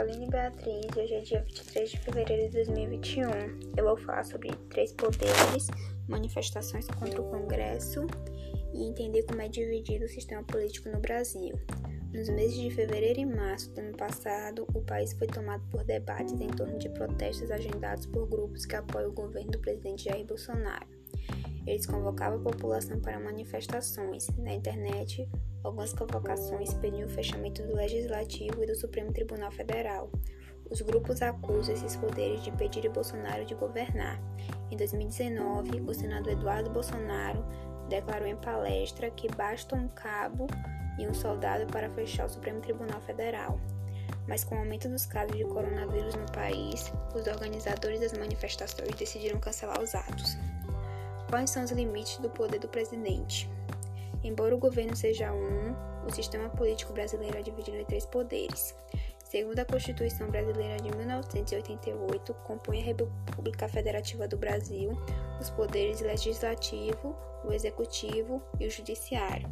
Aline Beatriz e hoje é dia 23 de fevereiro de 2021. Eu vou falar sobre três poderes, manifestações contra o Congresso e entender como é dividido o sistema político no Brasil. Nos meses de fevereiro e março do ano passado, o país foi tomado por debates em torno de protestos agendados por grupos que apoiam o governo do presidente Jair Bolsonaro. Eles convocavam a população para manifestações na internet, Algumas convocações pediam o fechamento do Legislativo e do Supremo Tribunal Federal. Os grupos acusam esses poderes de pedir Bolsonaro de governar. Em 2019, o senador Eduardo Bolsonaro declarou em palestra que basta um cabo e um soldado para fechar o Supremo Tribunal Federal. Mas com o aumento dos casos de coronavírus no país, os organizadores das manifestações decidiram cancelar os atos. Quais são os limites do poder do presidente? Embora o governo seja um, o sistema político brasileiro é dividido em três poderes. Segundo a Constituição Brasileira de 1988, compõe a República Federativa do Brasil os poderes legislativo, o executivo e o judiciário.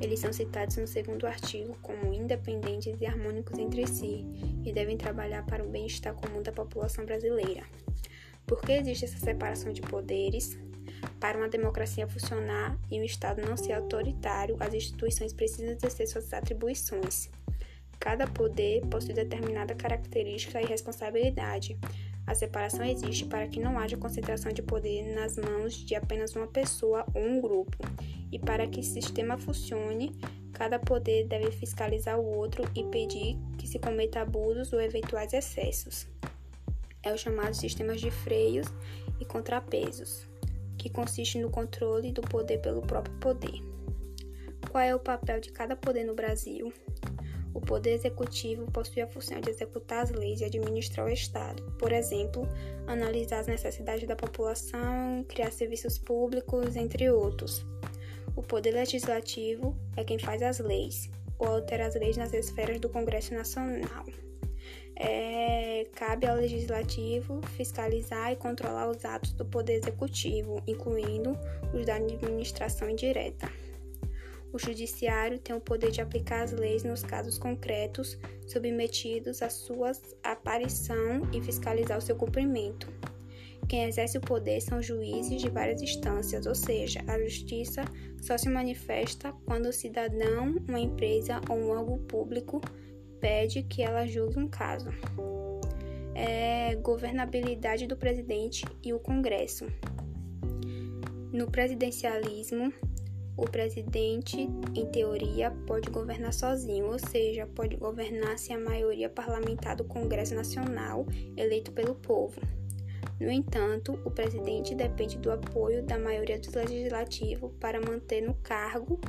Eles são citados no segundo artigo como independentes e harmônicos entre si e devem trabalhar para o bem-estar comum da população brasileira. Por que existe essa separação de poderes? Para uma democracia funcionar e um Estado não ser autoritário, as instituições precisam exercer suas atribuições. Cada poder possui determinada característica e responsabilidade. A separação existe para que não haja concentração de poder nas mãos de apenas uma pessoa ou um grupo. E para que o sistema funcione, cada poder deve fiscalizar o outro e pedir que se cometa abusos ou eventuais excessos. É o chamado sistemas de freios e contrapesos que consiste no controle do poder pelo próprio poder. Qual é o papel de cada poder no Brasil? O poder executivo possui a função de executar as leis e administrar o Estado, por exemplo, analisar as necessidades da população, criar serviços públicos, entre outros. O poder legislativo é quem faz as leis, ou altera as leis nas esferas do Congresso Nacional é, cabe ao legislativo fiscalizar e controlar os atos do poder executivo, incluindo os da administração indireta. O judiciário tem o poder de aplicar as leis nos casos concretos submetidos à sua aparição e fiscalizar o seu cumprimento. Quem exerce o poder são juízes de várias instâncias, ou seja, a justiça só se manifesta quando o cidadão, uma empresa ou um órgão público pede que ela julgue um caso. É governabilidade do presidente e o Congresso. No presidencialismo, o presidente, em teoria, pode governar sozinho, ou seja, pode governar se a maioria parlamentar do Congresso Nacional eleito pelo povo. No entanto, o presidente depende do apoio da maioria do legislativo para manter no cargo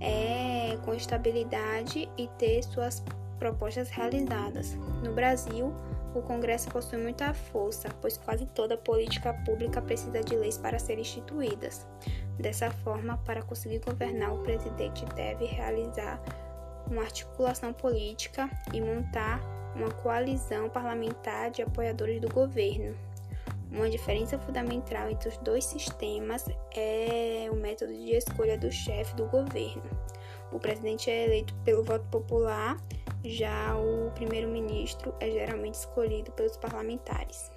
é, com estabilidade e ter suas propostas realizadas. No Brasil, o Congresso possui muita força, pois quase toda política pública precisa de leis para serem instituídas. Dessa forma, para conseguir governar, o presidente deve realizar uma articulação política e montar uma coalizão parlamentar de apoiadores do governo. Uma diferença fundamental entre os dois sistemas é o método de escolha do chefe do governo. O presidente é eleito pelo voto popular já o primeiro-ministro é geralmente escolhido pelos parlamentares.